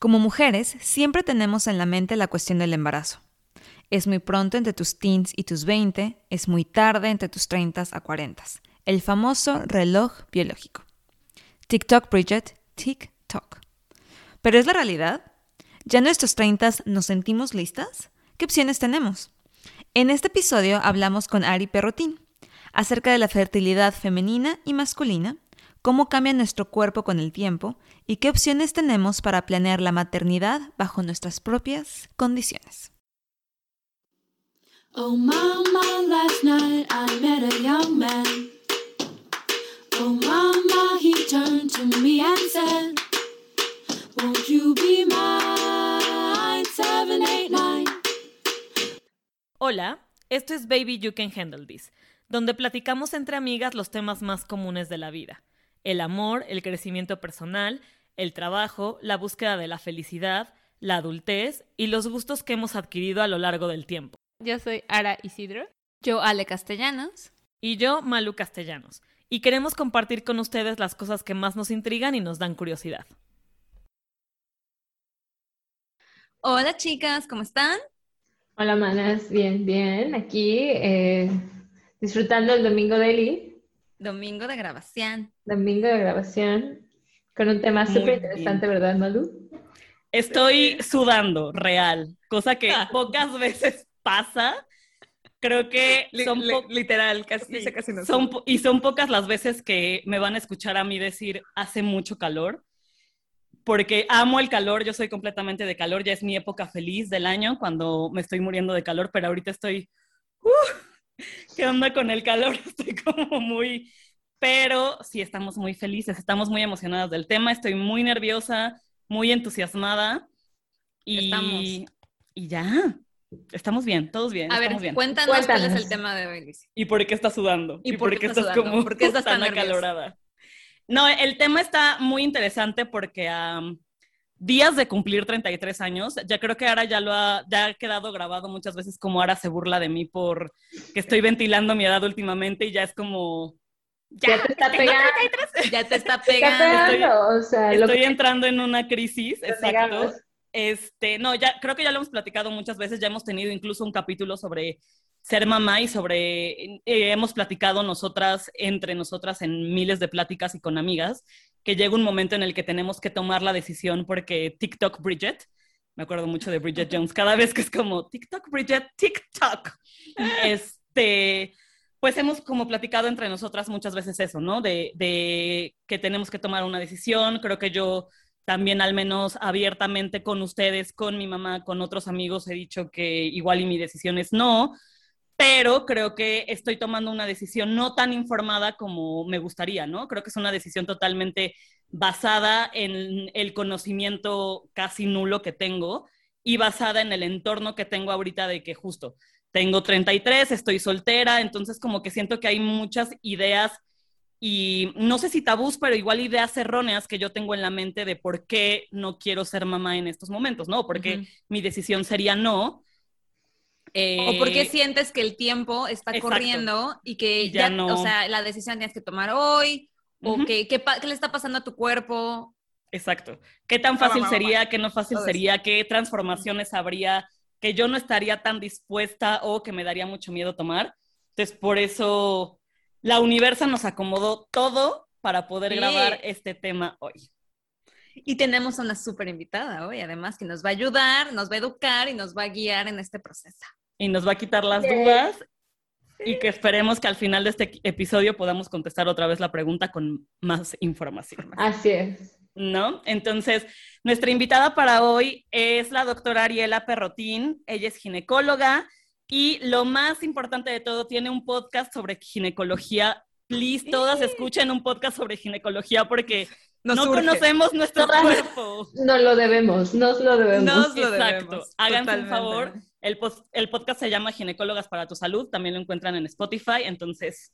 Como mujeres, siempre tenemos en la mente la cuestión del embarazo. Es muy pronto entre tus teens y tus 20, es muy tarde entre tus 30 a 40. El famoso reloj biológico. TikTok, Bridget, TikTok. Pero es la realidad. ¿Ya en nuestros 30 nos sentimos listas? ¿Qué opciones tenemos? En este episodio hablamos con Ari Perrotín acerca de la fertilidad femenina y masculina, cómo cambia nuestro cuerpo con el tiempo y qué opciones tenemos para planear la maternidad bajo nuestras propias condiciones. Oh mama, last night I met a young man. Oh mama, he turned to me and said, Won't you be mine? 789. Hola, esto es Baby You Can Handle This, donde platicamos entre amigas los temas más comunes de la vida. El amor, el crecimiento personal, el trabajo, la búsqueda de la felicidad, la adultez y los gustos que hemos adquirido a lo largo del tiempo. Yo soy Ara Isidro. Yo Ale Castellanos. Y yo Malu Castellanos. Y queremos compartir con ustedes las cosas que más nos intrigan y nos dan curiosidad. Hola chicas, ¿cómo están? Hola manas, bien, bien. Aquí eh, disfrutando el domingo de Eli. Domingo de grabación. Domingo de grabación. Con un tema súper interesante, ¿verdad, Malu? Estoy sudando, real, cosa que pocas veces pasa. Creo que son literal, casi, casi no son y son pocas las veces que me van a escuchar a mí decir hace mucho calor, porque amo el calor, yo soy completamente de calor, ya es mi época feliz del año cuando me estoy muriendo de calor, pero ahorita estoy, uh, ¿qué onda con el calor? Estoy como muy, pero sí estamos muy felices, estamos muy emocionadas del tema, estoy muy nerviosa, muy entusiasmada y, y ya. Estamos bien, todos bien. A ver, Cuéntanos, cuál es el tema de hoy, ¿Y por qué estás sudando? ¿Y, por, qué, estás, como ¿Por qué estás tan, acalorada? No, el tema está muy interesante porque a días de cumplir 33 años, ya creo que ahora ya lo ha, ya ha quedado grabado muchas veces como ahora se burla de mí por que estoy ventilando mi edad últimamente y ya es como... Ya, te está pegando. Ya te está pegando. Estoy, o sea, estoy entrando en una crisis, exacto. Este, no, ya creo que ya lo hemos platicado muchas veces, ya hemos tenido incluso un capítulo sobre ser mamá y sobre, eh, hemos platicado nosotras, entre nosotras, en miles de pláticas y con amigas, que llega un momento en el que tenemos que tomar la decisión porque TikTok Bridget, me acuerdo mucho de Bridget Jones, cada vez que es como TikTok Bridget, TikTok, este, pues hemos como platicado entre nosotras muchas veces eso, ¿no? De, de que tenemos que tomar una decisión, creo que yo también al menos abiertamente con ustedes, con mi mamá, con otros amigos, he dicho que igual y mi decisión es no, pero creo que estoy tomando una decisión no tan informada como me gustaría, ¿no? Creo que es una decisión totalmente basada en el conocimiento casi nulo que tengo y basada en el entorno que tengo ahorita de que justo tengo 33, estoy soltera, entonces como que siento que hay muchas ideas y no sé si tabús, pero igual ideas erróneas que yo tengo en la mente de por qué no quiero ser mamá en estos momentos, ¿no? Porque mi decisión sería no. O porque eh, sientes que el tiempo está corriendo y que ya, no. o sea, la decisión tienes que tomar hoy, o que, ¿qué, le está pasando a tu cuerpo. Exacto. ¿Qué tan fácil sería, qué no fácil sería, qué transformaciones habría que yo no estaría tan dispuesta o que me daría mucho miedo tomar? Entonces, por eso la universa nos acomodó todo para poder grabar este tema hoy. Y tenemos una súper invitada hoy, además, que nos va a ayudar, nos va a educar y nos va a guiar en este proceso. Y nos va a quitar las dudas y que esperemos que al final de este episodio podamos contestar otra vez la pregunta con más información. Así es. ¿No? Entonces, nuestra invitada para hoy es la doctora Ariela Perrotín. Ella es ginecóloga, y lo más importante de todo, tiene un podcast sobre ginecología. Please, todas escuchen un podcast sobre ginecología porque no conocemos nuestro cuerpo. No lo debemos, nos lo debemos. Nos lo Exacto. Háganse un favor. El, el, podcast se llama Ginecólogas para tu Salud, también lo encuentran en Spotify. Entonces,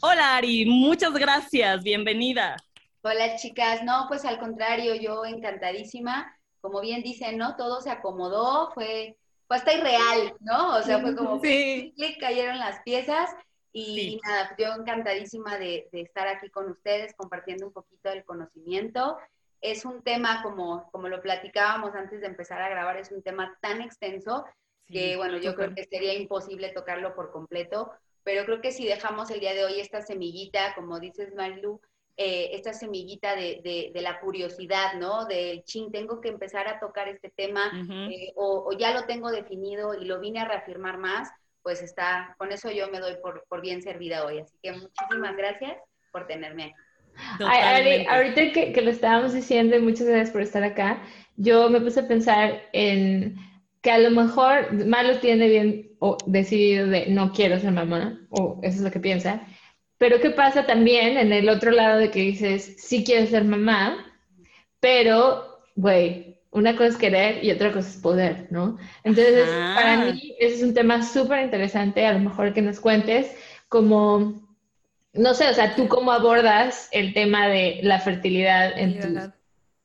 hola Ari, muchas gracias, bienvenida. Hola chicas, no, pues al contrario, yo encantadísima. Como bien dicen, ¿no? Todo se acomodó, fue fue hasta irreal, ¿no? O sea, fue como sí. clic, cayeron las piezas y, nada, yo encantadísima de, estar aquí con ustedes compartiendo un poquito del conocimiento es un tema, como, como lo platicábamos antes de empezar a grabar, es un tema tan extenso que, bueno, yo creo que sería imposible tocarlo por completo, pero creo que si dejamos el día de hoy esta semillita, como dices Marilu, eh, esta semillita de, de, la curiosidad, ¿no? De, ching, tengo que empezar a tocar este tema, eh, o, o, ya lo tengo definido y lo vine a reafirmar más, pues está, con eso yo me doy por, por bien servida hoy. Así que muchísimas gracias por tenerme aquí. Ay, ahorita que, que, lo estábamos diciendo, y muchas gracias por estar acá, yo me puse a pensar en que a lo mejor Malo tiene bien o decidido de no quiero ser mamá, o eso es lo que piensa, pero ¿qué pasa también en el otro lado de que dices, sí quiero ser mamá, pero, güey, una cosa es querer y otra cosa es poder, ¿no? Entonces, para mí, ese es un tema súper interesante, a lo mejor que nos cuentes, como no sé, o sea, tú cómo abordas el tema de la fertilidad en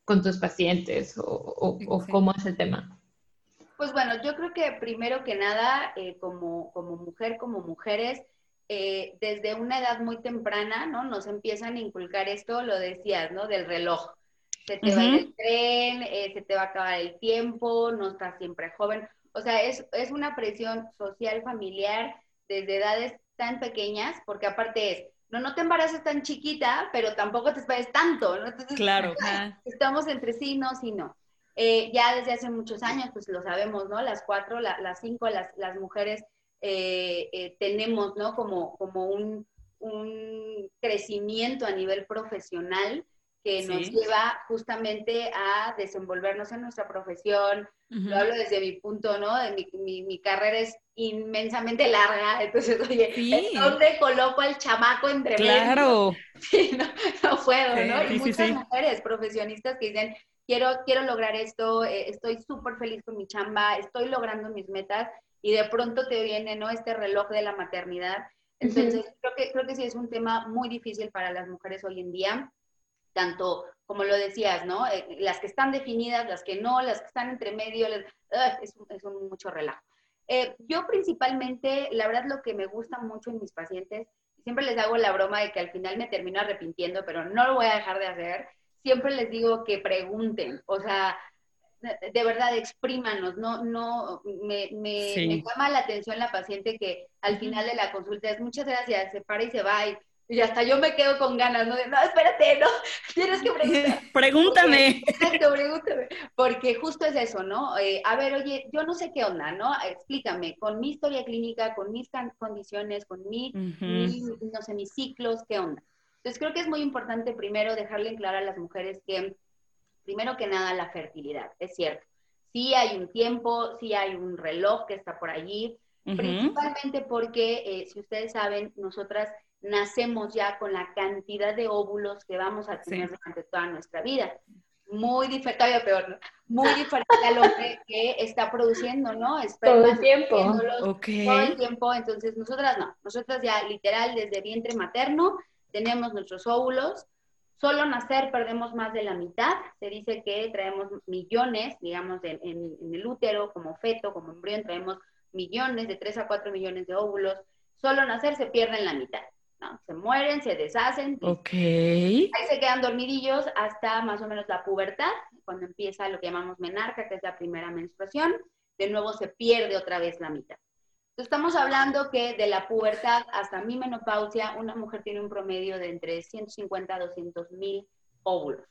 con tus pacientes o, cómo es el tema. Pues bueno, yo creo que primero que nada, eh, como, como mujer, como mujeres, eh, desde una edad muy temprana, ¿no? Nos empiezan a inculcar esto, lo decías, ¿no? Del reloj. Se te va el tren, eh, se te va a acabar el tiempo, no estás siempre joven. O sea, es, es una presión social, familiar, desde edades tan pequeñas, porque aparte es, no, no te embaraces tan chiquita, pero tampoco te esperes tanto, ¿no? Entonces, claro. estamos entre sí, no, sí, no. Eh, ya desde hace muchos años, pues lo sabemos, ¿no? Las cuatro, las cinco, las, las mujeres eh, eh, tenemos, ¿no? Como, como un, un, crecimiento a nivel profesional que nos lleva justamente a desenvolvernos en nuestra profesión. Lo hablo desde mi punto, ¿no? De mi, mi, carrera es inmensamente larga, entonces, oye, ¿dónde coloco al chamaco entre Claro. Sí, no, no puedo, ¿no? Y muchas mujeres profesionistas que dicen, quiero, quiero lograr esto, eh, estoy súper feliz con mi chamba, estoy logrando mis metas, y de pronto te viene, ¿no? Este reloj de la maternidad. Entonces, creo, que, creo que sí es un tema muy difícil para las mujeres hoy en día tanto como lo decías, ¿no? Eh, las que están definidas, las que no, las que están entre medio, es, un, mucho relajo. Eh, yo principalmente, la verdad lo que me gusta mucho en mis pacientes, siempre les hago la broma de que al final me termino arrepintiendo, pero no lo voy a dejar de hacer, siempre les digo que pregunten, o sea, de, verdad, exprímanos, no, no, me, me, me, llama la atención la paciente que al final de la consulta es muchas gracias, se para y se va, y y hasta yo me quedo con ganas, ¿no? De, no, espérate, no, tienes que preguntar. Pregúntame. exacto, pregúntame. Porque justo es eso, ¿no? Eh, a ver, oye, yo no sé qué onda, ¿no? Explícame, con mi historia clínica, con mis condiciones, con mi, no sé, mis ciclos, ¿qué onda? Entonces creo que es muy importante primero dejarle en claro a las mujeres que, primero que nada, la fertilidad, es cierto. Sí hay un tiempo, sí hay un reloj que está por allí, principalmente porque, eh, si ustedes saben, nosotras nacemos ya con la cantidad de óvulos que vamos a tener durante toda nuestra vida. Muy diferente, todavía peor, muy diferente al hombre que está produciendo, ¿no? todo el tiempo. Todo el tiempo, entonces nosotras no, nosotras ya literal desde vientre materno tenemos nuestros óvulos, solo nacer perdemos más de la mitad, se dice que traemos millones, digamos, en, en el útero, como feto, como embrión, traemos millones, de 3 a 4 millones de óvulos, solo nacer se pierden la mitad. ¿no? Se mueren, se deshacen. Ok. Ahí se quedan dormidillos hasta más o menos la pubertad, cuando empieza lo que llamamos menarca, que es la primera menstruación. De nuevo se pierde otra vez la mitad. Estamos hablando que de la pubertad hasta mi menopausia, una mujer tiene un promedio de entre 150 a 200 mil óvulos.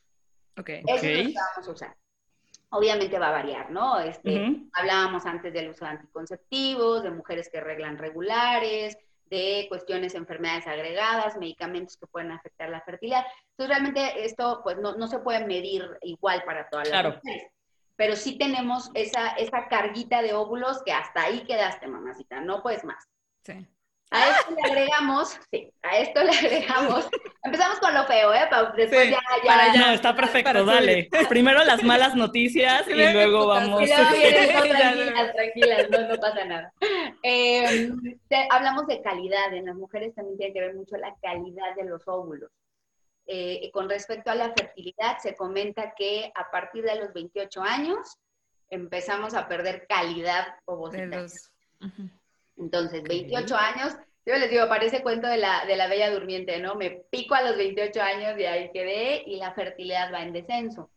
Ok. Eso es lo que vamos a usar. Obviamente va a variar, ¿no? Este, Hablábamos antes del uso de anticonceptivos, de mujeres que reglan regulares, de cuestiones, enfermedades agregadas, medicamentos que pueden afectar la fertilidad. Entonces, realmente esto pues no, no se puede medir igual para todas las mujeres. Pero sí tenemos esa, esa carguita de óvulos que hasta ahí quedaste, mamacita, no puedes más. Sí. A esto le agregamos, sí, a esto le agregamos. Empezamos con lo feo, ¿eh? después ya, ya. Para ya, está perfecto, dale. Primero las malas noticias y luego vamos. Y tranquilas, tranquilas, no, no pasa nada. Eh, hablamos de calidad, en las mujeres también tiene que ver mucho la calidad de los óvulos. Eh, con respecto a la fertilidad, se comenta que a partir de los 28 años empezamos a perder calidad ovocital. Entonces, 28 años, yo les digo, parece cuento de la, de la bella durmiente, ¿no? Me pico a los 28 años y ahí quedé y la fertilidad va en descenso.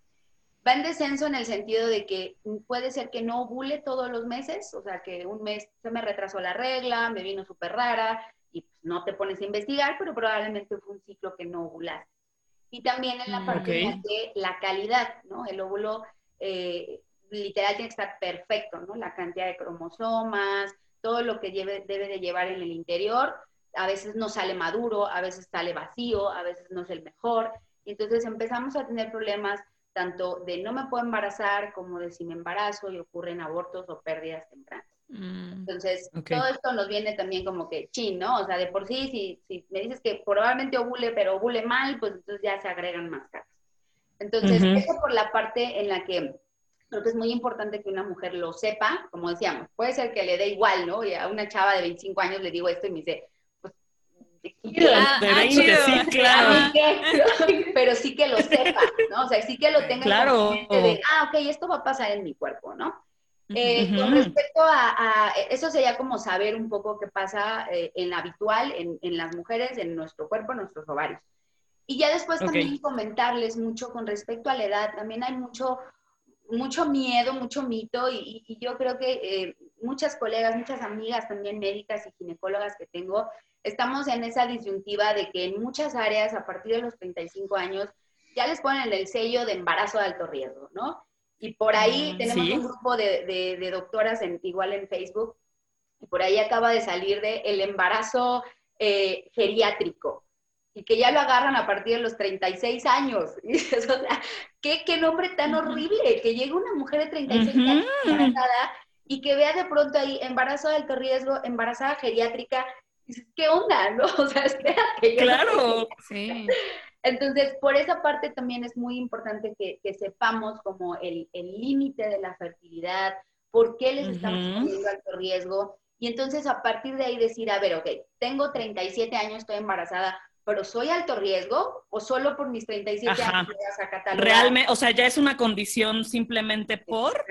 Va en descenso en el sentido de que puede ser que no ovule todos los meses, o sea, que un mes se me retrasó la regla, me vino súper rara y pues, no te pones a investigar, pero probablemente fue un ciclo que no ovulaste. Y también en la mm, parte de la calidad, ¿no? El óvulo eh, literal tiene que estar perfecto, ¿no? La cantidad de cromosomas, todo lo que debe de llevar en el interior, a veces no sale maduro, a veces sale vacío, a veces no es el mejor. Y entonces empezamos a tener problemas tanto de no me puedo embarazar como de si me embarazo y ocurren abortos o pérdidas tempranas. Mm, entonces, todo esto nos viene también como que chin, ¿no? O sea, de por sí, si, si me dices que probablemente ovule, pero ovule mal, pues entonces ya se agregan más casos. Entonces, eso por la parte en la que creo que es muy importante que una mujer lo sepa, como decíamos, puede ser que le dé igual, ¿no? Y a una chava de 25 años le digo esto y me dice, pues, de 20, sí, claro. pero sí que lo sepa, ¿no? O sea, sí que lo tenga claro. en de, ah, ok, esto va a pasar en mi cuerpo, ¿no? Eh, con respecto a, eso sería como saber un poco qué pasa eh, en habitual en, en, las mujeres, en nuestro cuerpo, en nuestros ovarios. Y ya después también comentarles mucho con respecto a la edad, también hay mucho, mucho miedo, mucho mito y, yo creo que eh, muchas colegas, muchas amigas también médicas y ginecólogas que tengo, estamos en esa disyuntiva de que en muchas áreas a partir de los 35 años ya les ponen el sello de embarazo de alto riesgo, ¿no? Y por ahí mm, tenemos un grupo de, de, doctoras en, igual en Facebook, y por ahí acaba de salir de el embarazo eh, geriátrico, y que ya lo agarran a partir de los 36 años. Y dices, o sea, ¿qué, qué nombre tan horrible, que llegue una mujer de 36 años embarazada y que vea de pronto ahí embarazo de alto riesgo, embarazada geriátrica, ¿qué onda? ¿No? O sea, espérate. Claro, sí. Entonces, por esa parte también es muy importante que, sepamos como el límite de la fertilidad, por qué les estamos poniendo alto riesgo. Y entonces a partir de ahí decir, a ver, ok, tengo 37 años, estoy embarazada, pero ¿soy alto riesgo o solo por mis 37 años voy a Realmente, o sea, ya es una condición simplemente por...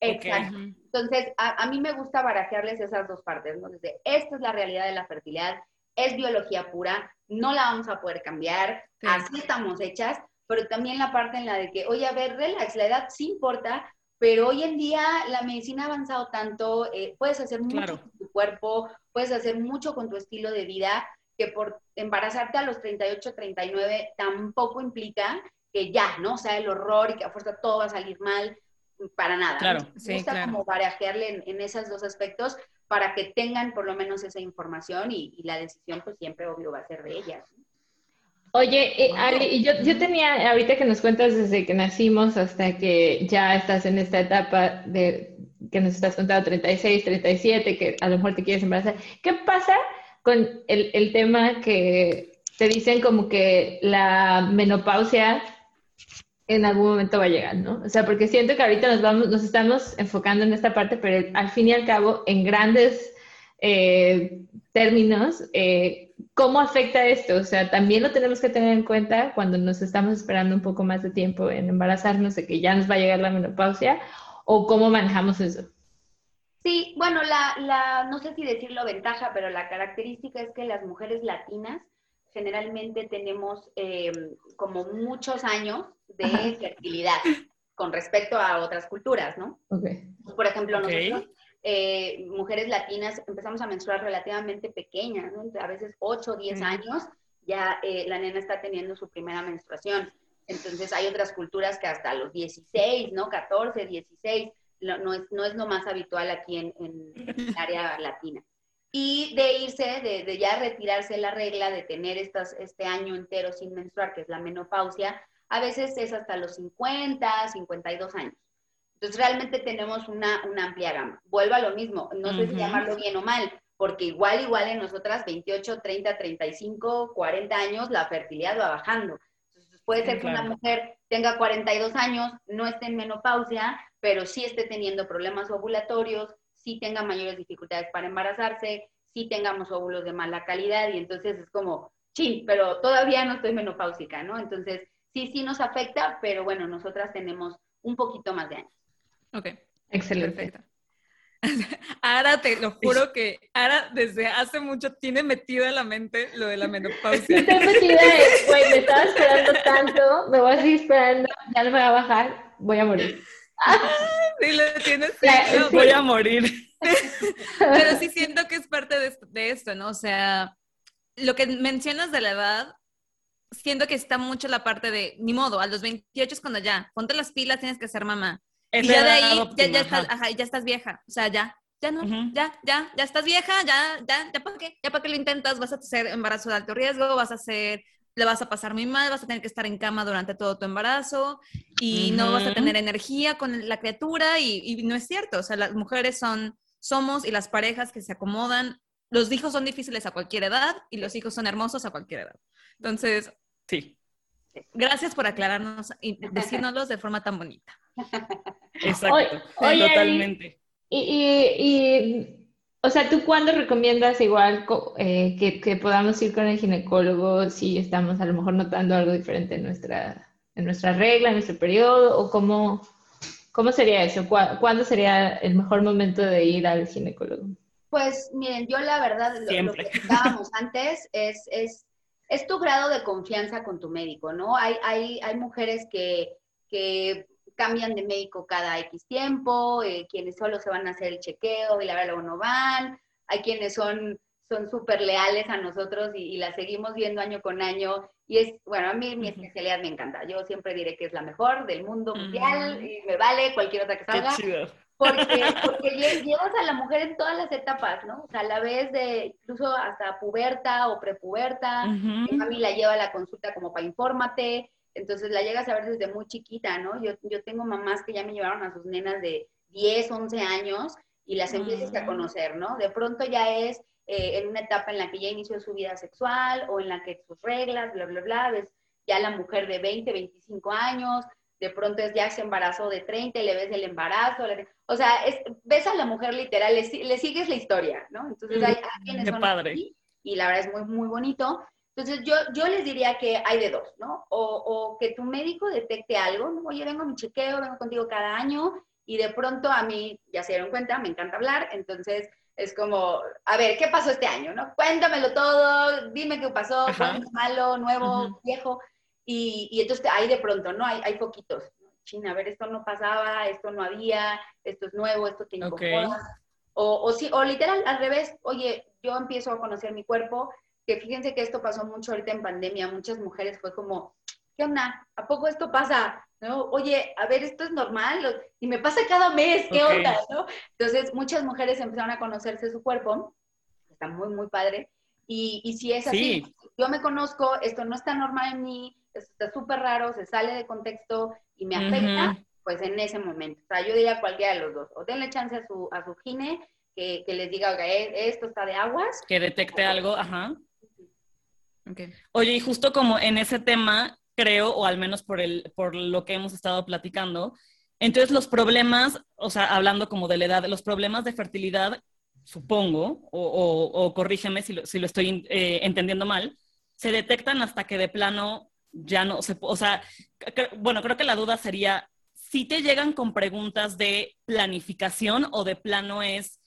Exacto. Entonces, a, mí me gusta barajearles esas dos partes, ¿no? Desde, esta es la realidad de la fertilidad, es biología pura, no la vamos a poder cambiar, así estamos hechas, pero también la parte en la de que, oye, a ver, relax, la edad sí importa, pero hoy en día la medicina ha avanzado tanto, eh, puedes hacer mucho con tu cuerpo, puedes hacer mucho con tu estilo de vida, que por embarazarte a los 38, 39 tampoco implica que ya, ¿no? O sea, el horror y que a fuerza todo va a salir mal, para nada. Claro, Me gusta como barajearle en, en, esos dos aspectos para que tengan por lo menos esa información y, la decisión pues siempre obvio va a ser de ellas. Oye, eh, Ali, yo, yo tenía, ahorita que nos cuentas desde que nacimos hasta que ya estás en esta etapa de que nos estás contando 36, 37, que a lo mejor te quieres embarazar, ¿qué pasa con el, el tema que te dicen como que la menopausia en algún momento va a llegar, ¿no? O sea, porque siento que ahorita nos vamos, nos estamos enfocando en esta parte, pero al fin y al cabo, en grandes eh, términos, eh, ¿cómo afecta esto? O sea, también lo tenemos que tener en cuenta cuando nos estamos esperando un poco más de tiempo en embarazarnos, de que ya nos va a llegar la menopausia, o cómo manejamos eso. Sí, bueno, la, no sé si decirlo ventaja, pero la característica es que las mujeres latinas generalmente tenemos eh, como muchos años de fertilidad con respecto a otras culturas, ¿no? Por ejemplo, nosotros, eh, mujeres latinas, empezamos a menstruar relativamente pequeñas, ¿no? A veces 8 o 10 años, ya eh, la nena está teniendo su primera menstruación. Entonces hay otras culturas que hasta los 16, ¿no? 14, 16, no, es, no es lo más habitual aquí en, en el área latina y de irse, de, ya retirarse la regla de tener estas, este año entero sin menstruar, que es la menopausia, a veces es hasta los 50, 52 años. Entonces realmente tenemos una, amplia gama. Vuelvo a lo mismo, no sé si llamarlo bien o mal, porque igual, igual en nosotras 28, 30, 35, 40 años, la fertilidad va bajando. Entonces puede ser que una mujer tenga 42 años, no esté en menopausia, pero sí esté teniendo problemas ovulatorios, sí tenga mayores dificultades para embarazarse, sí tengamos óvulos de mala calidad y entonces es como, chin, pero todavía no estoy menopáusica, ¿no? Entonces sí, sí nos afecta, pero bueno, nosotras tenemos un poquito más de años. Ok, excelente. Ahora te lo juro que ahora desde hace mucho tiene metido en la mente lo de la menopausia. Estoy metida güey, me estaba esperando tanto, me voy a seguir esperando, ya no me va a bajar voy a morir. sí, lo tienes voy a morir. Pero sí siento que es parte de de esto, ¿no? O sea, lo que mencionas de la edad, siento que está mucho la parte de, ni modo, a los 28 es cuando ya, ponte las pilas, tienes que ser mamá. y ya de ahí, ya, ya, estás, ajá, ya estás vieja, o sea, ya, ya no, ya, ya, ya estás vieja, ya, ya, ya para qué, ya para qué lo intentas, vas a hacer embarazo de alto riesgo, vas a hacer, le vas a pasar muy mal, vas a tener que estar en cama durante todo tu embarazo y no vas a tener energía con la criatura y, y, no es cierto, o sea, las mujeres son, somos y las parejas que se acomodan, los hijos son difíciles a cualquier edad y los hijos son hermosos a cualquier edad. Entonces, sí. Gracias por aclararnos y decírnoslos de forma tan bonita. Exacto, totalmente. Y, o sea, ¿tú cuándo recomiendas igual eh, que, podamos ir con el ginecólogo si estamos a lo mejor notando algo diferente en nuestra, en nuestra regla, en nuestro periodo? ¿O cómo, cómo sería eso? ¿Cuándo sería el mejor momento de ir al ginecólogo? Pues miren, yo la verdad, lo, que estábamos antes es, es, es, tu grado de confianza con tu médico, ¿no? Hay, hay, hay mujeres que, que cambian de médico cada X tiempo, eh, quienes solo se van a hacer el chequeo y la verdad luego no van, hay quienes son son súper leales a nosotros y, la seguimos viendo año con año. Y es, bueno, a mí mi especialidad me encanta. Yo siempre diré que es la mejor del mundo mundial y me vale cualquier otra que salga. Porque, porque llevas a la mujer en todas las etapas, ¿no? O sea, a la vez de incluso hasta puberta o prepuberta. Mi mami la lleva a la consulta como para infórmate. Entonces la llegas a ver desde muy chiquita, ¿no? Yo, yo tengo mamás que ya me llevaron a sus nenas de 10, 11 años y las empiezas a conocer, ¿no? De pronto ya es eh, en una etapa en la que ya inició su vida sexual o en la que sus reglas, bla, bla, bla, ves ya la mujer de 20, 25 años, de pronto es ya se embarazó de 30 y le ves el embarazo, o sea, es, ves a la mujer literal, le, le, sigues la historia, ¿no? Entonces hay, quienes son padre. y la verdad es muy, muy bonito. Entonces, yo, yo les diría que hay de dos, ¿no? O, o que tu médico detecte algo, ¿no? oye, vengo a mi chequeo, vengo contigo cada año, y de pronto a mí, ya se dieron cuenta, me encanta hablar, entonces es como, a ver, ¿qué pasó este año? ¿no? Cuéntamelo todo, dime qué pasó, fue malo, nuevo, viejo, y, y, entonces ahí de pronto, ¿no? Hay, hay poquitos. China, a ver, esto no pasaba, esto no había, esto es nuevo, esto te incomoda. O, o, sí, o literal, al revés, oye, yo empiezo a conocer mi cuerpo, que fíjense que esto pasó mucho ahorita en pandemia, muchas mujeres fue como, ¿qué onda? ¿A poco esto pasa? ¿No? Oye, a ver, esto es normal y me pasa cada mes, ¿qué onda? ¿no? Entonces, muchas mujeres empezaron a conocerse su cuerpo, está muy, muy padre, y, y si es así, yo me conozco, esto no está normal en mí, esto está súper raro, se sale de contexto y me afecta, pues en ese momento. O sea, yo diría cualquiera de los dos, o denle chance a su, a su gine, que, que les diga, oiga, eh, esto está de aguas. Que detecte algo, ajá. Oye, y justo como en ese tema, creo, o al menos por, el, por lo que hemos estado platicando, entonces los problemas, o sea, hablando como de la edad, los problemas de fertilidad, supongo, o, corrígeme si lo, si lo estoy eh, entendiendo mal, se detectan hasta que de plano ya no se, o sea, bueno, creo que la duda sería si te llegan con preguntas de planificación o de plano es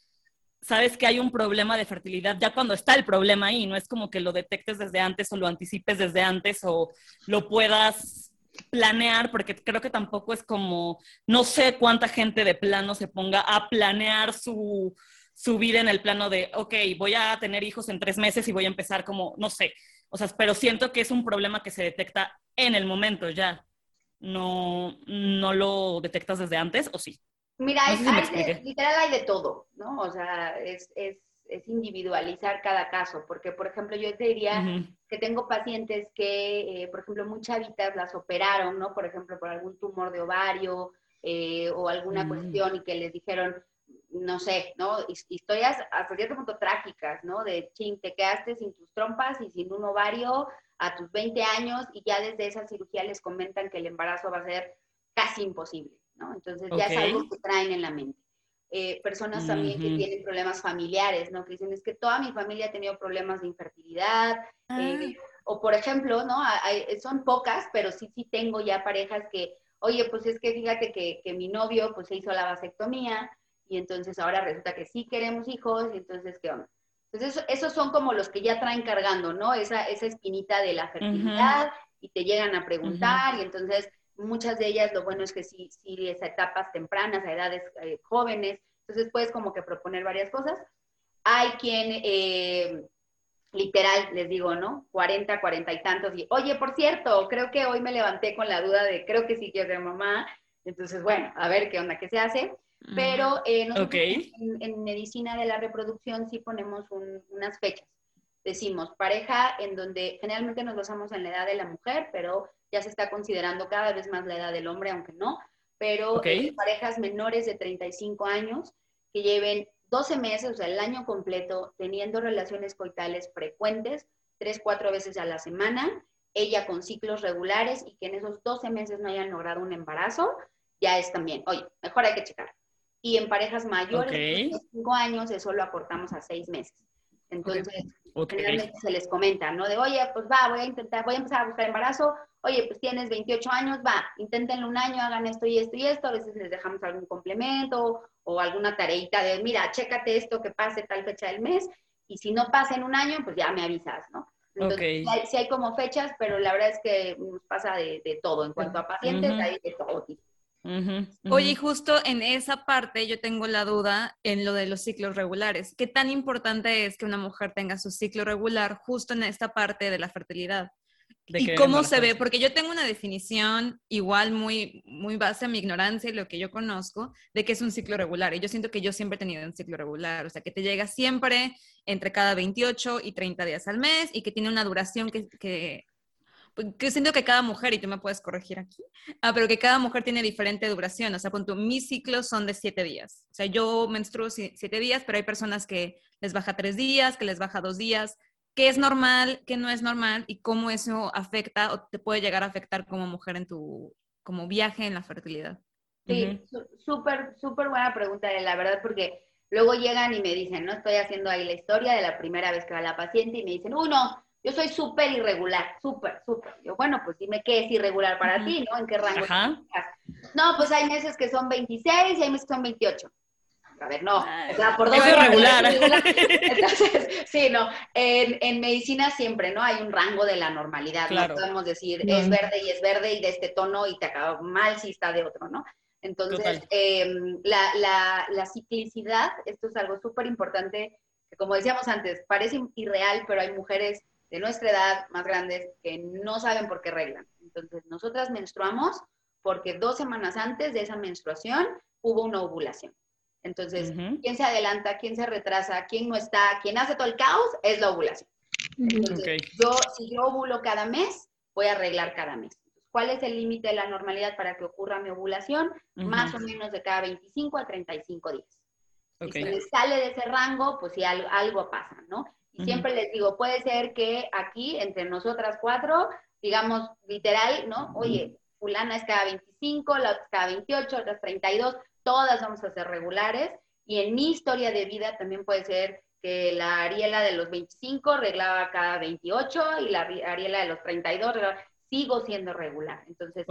sabes que hay un problema de fertilidad ya cuando está el problema ahí, no es como que lo detectes desde antes o lo anticipes desde antes o lo puedas planear, porque creo que tampoco es como, no sé cuánta gente de plano se ponga a planear su, su vida en el plano de, ok, voy a tener hijos en tres meses y voy a empezar como, no sé, o sea, pero siento que es un problema que se detecta en el momento ya. No, no lo detectas desde antes, ¿o sí? Mira, literal hay de todo, ¿no? O sea, es, es, es, individualizar cada caso, porque, por ejemplo, yo te diría que tengo pacientes que, eh, por ejemplo, muchas chavitas las operaron, ¿no? Por ejemplo, por algún tumor de ovario eh, o alguna mm. cuestión y que les dijeron, no sé, ¿no? Historias hasta cierto punto trágicas, ¿no? De, ching, te quedaste sin tus trompas y sin un ovario a tus 20 años y ya desde esa cirugía les comentan que el embarazo va a ser casi imposible, ¿no? Entonces ya es algo que traen en la mente. Eh, personas también que tienen problemas familiares, ¿no? Que dicen, es que toda mi familia ha tenido problemas de infertilidad. Eh, ah. o por ejemplo, ¿no? son pocas, pero sí, sí tengo ya parejas que, oye, pues es que fíjate que, que mi novio pues se hizo la vasectomía y entonces ahora resulta que sí queremos hijos y entonces, ¿qué onda? Entonces, esos son como los que ya traen cargando, ¿no? Esa, esa espinita de la fertilidad y te llegan a preguntar y entonces muchas de ellas lo bueno es que sí, sí es a etapas tempranas, a edades eh, jóvenes, entonces puedes como que proponer varias cosas. Hay quien, eh, literal, les digo, ¿no? 40, 40 y tantos, y oye, por cierto, creo que hoy me levanté con la duda de, creo que sí quiero ser mamá, entonces, bueno, a ver qué onda, qué se hace. Pero eh, nosotros en, medicina de la reproducción sí ponemos unas fechas. Decimos pareja en donde generalmente nos basamos en la edad de la mujer, pero ya se está considerando cada vez más la edad del hombre, aunque no. Pero eh, parejas menores de 35 años que lleven 12 meses, o sea, el año completo, teniendo relaciones coitales frecuentes, 3, 4 veces a la semana, ella con ciclos regulares y que en esos 12 meses no hayan logrado un embarazo, ya es también, oye, mejor hay que checar. Y en parejas mayores de 5 años, eso lo aportamos a 6 meses. Entonces, generalmente se les comenta, ¿no? De, oye, pues va, voy a intentar, voy a empezar a buscar embarazo. Oye, pues tienes 28 años, va, inténtenlo un año, hagan esto y esto y esto. A veces les dejamos algún complemento o alguna tareita de, mira, chécate esto que pase tal fecha del mes. Y si no pasa en un año, pues ya me avisas, ¿no? Entonces, sí, hay, como fechas, pero la verdad es que nos pasa de, todo. En cuanto a pacientes, hay de todo tipo. Oye, justo en esa parte yo tengo la duda en lo de los ciclos regulares. ¿Qué tan importante es que una mujer tenga su ciclo regular justo en esta parte de la fertilidad? ¿Y cómo se ve? Porque yo tengo una definición igual muy, muy base a mi ignorancia y lo que yo conozco de que es un ciclo regular. Y yo siento que yo siempre he tenido un ciclo regular, o sea, que te llega siempre entre cada 28 y 30 días al mes y que tiene una duración que, que que siento que cada mujer, y tú me puedes corregir aquí, ah, pero que cada mujer tiene diferente duración. O sea, punto, mis ciclos son de siete días. O sea, yo menstruo siete días, pero hay personas que les baja tres días, que les baja dos días. ¿Qué es normal, qué no es normal y cómo eso afecta o te puede llegar a afectar como mujer en tu como viaje en la fertilidad? Sí, súper, súper buena pregunta, la verdad, porque luego llegan y me dicen, no estoy haciendo ahí la historia de la primera vez que va la paciente y me dicen, uno, yo soy súper irregular, súper, súper. Yo, bueno, pues dime qué es irregular para ti, ¿no? ¿En qué rango estás? No, pues hay meses que son 26 y hay meses que son 28. A ver, no. o sea, por dos irregular. Entonces, sí, no. En, en, medicina siempre, ¿no? Hay un rango de la normalidad. No podemos decir es verde y es verde y de este tono y te acaba mal si está de otro, ¿no? Entonces, em, la, la, la ciclicidad, esto es algo súper importante, que como decíamos antes, parece irreal, pero hay mujeres de nuestra edad, más grandes, que no saben por qué reglan. Entonces, nosotras menstruamos porque dos semanas antes de esa menstruación hubo una ovulación. Entonces, quién se adelanta, quién se retrasa, quién no está, quién hace todo el caos, es la ovulación. Entonces, yo, si yo ovulo cada mes, voy a arreglar cada mes. ¿Cuál es el límite de la normalidad para que ocurra mi ovulación? Más o menos de cada 25 a 35 días. Si se sale de ese rango, pues si algo, algo pasa, ¿no? Y siempre les digo, puede ser que aquí, entre nosotras cuatro, digamos, literal, ¿no? Oye, fulana es cada 25, la otra es cada 28, la otra es 32, todas vamos a ser regulares. Y en mi historia de vida también puede ser que la Ariela de los 25 arreglaba cada 28 y la Ariela de los 32 sigo siendo regular. Entonces,